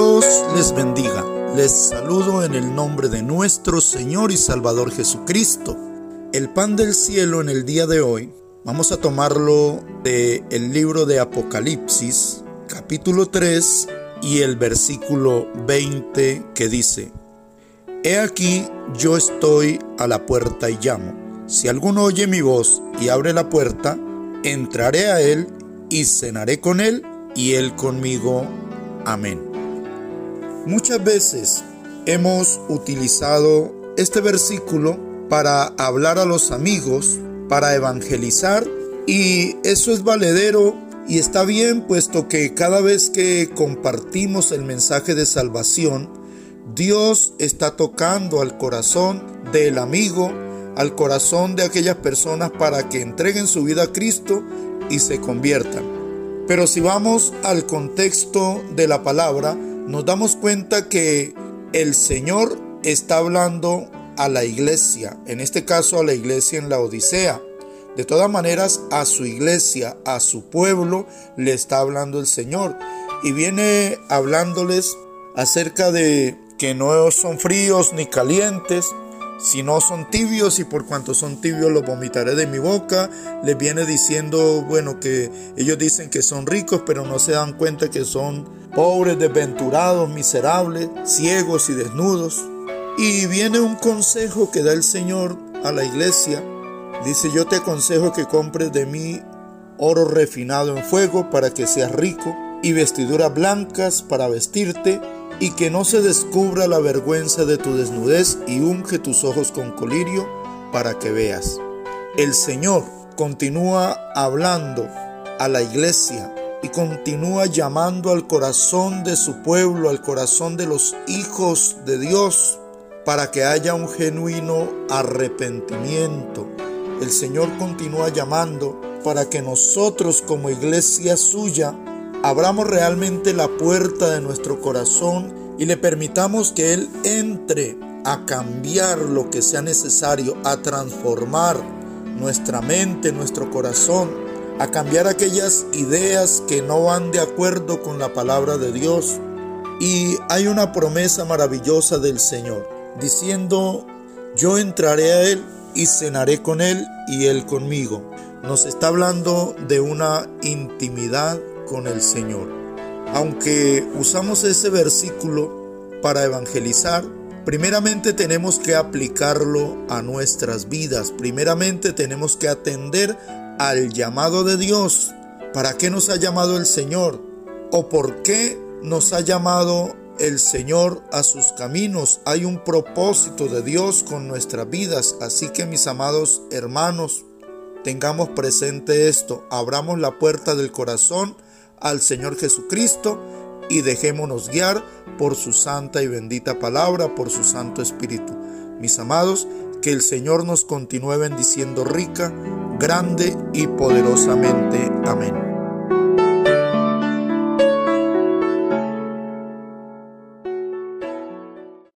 Dios les bendiga. Les saludo en el nombre de nuestro Señor y Salvador Jesucristo. El pan del cielo en el día de hoy vamos a tomarlo del el libro de Apocalipsis, capítulo 3 y el versículo 20 que dice, He aquí yo estoy a la puerta y llamo. Si alguno oye mi voz y abre la puerta, entraré a él y cenaré con él y él conmigo. Amén. Muchas veces hemos utilizado este versículo para hablar a los amigos, para evangelizar y eso es valedero y está bien puesto que cada vez que compartimos el mensaje de salvación, Dios está tocando al corazón del amigo, al corazón de aquellas personas para que entreguen su vida a Cristo y se conviertan. Pero si vamos al contexto de la palabra, nos damos cuenta que el Señor está hablando a la iglesia, en este caso a la iglesia en la Odisea. De todas maneras, a su iglesia, a su pueblo, le está hablando el Señor. Y viene hablándoles acerca de que no son fríos ni calientes, si no son tibios y por cuanto son tibios los vomitaré de mi boca. Les viene diciendo, bueno, que ellos dicen que son ricos, pero no se dan cuenta que son pobres, desventurados, miserables, ciegos y desnudos. Y viene un consejo que da el Señor a la iglesia. Dice, yo te aconsejo que compres de mí oro refinado en fuego para que seas rico y vestiduras blancas para vestirte y que no se descubra la vergüenza de tu desnudez y unge tus ojos con colirio para que veas. El Señor continúa hablando a la iglesia y continúa llamando al corazón de su pueblo, al corazón de los hijos de Dios, para que haya un genuino arrepentimiento. El Señor continúa llamando para que nosotros como iglesia suya abramos realmente la puerta de nuestro corazón y le permitamos que Él entre a cambiar lo que sea necesario, a transformar nuestra mente, nuestro corazón, a cambiar aquellas ideas que no van de acuerdo con la palabra de Dios. Y hay una promesa maravillosa del Señor, diciendo, yo entraré a Él y cenaré con Él y Él conmigo. Nos está hablando de una intimidad con el Señor. Aunque usamos ese versículo para evangelizar, primeramente tenemos que aplicarlo a nuestras vidas. Primeramente tenemos que atender al llamado de Dios. ¿Para qué nos ha llamado el Señor? ¿O por qué nos ha llamado el Señor a sus caminos? Hay un propósito de Dios con nuestras vidas. Así que mis amados hermanos, tengamos presente esto. Abramos la puerta del corazón al Señor Jesucristo y dejémonos guiar por su santa y bendita palabra, por su Santo Espíritu. Mis amados, que el Señor nos continúe bendiciendo rica, grande y poderosamente. Amén.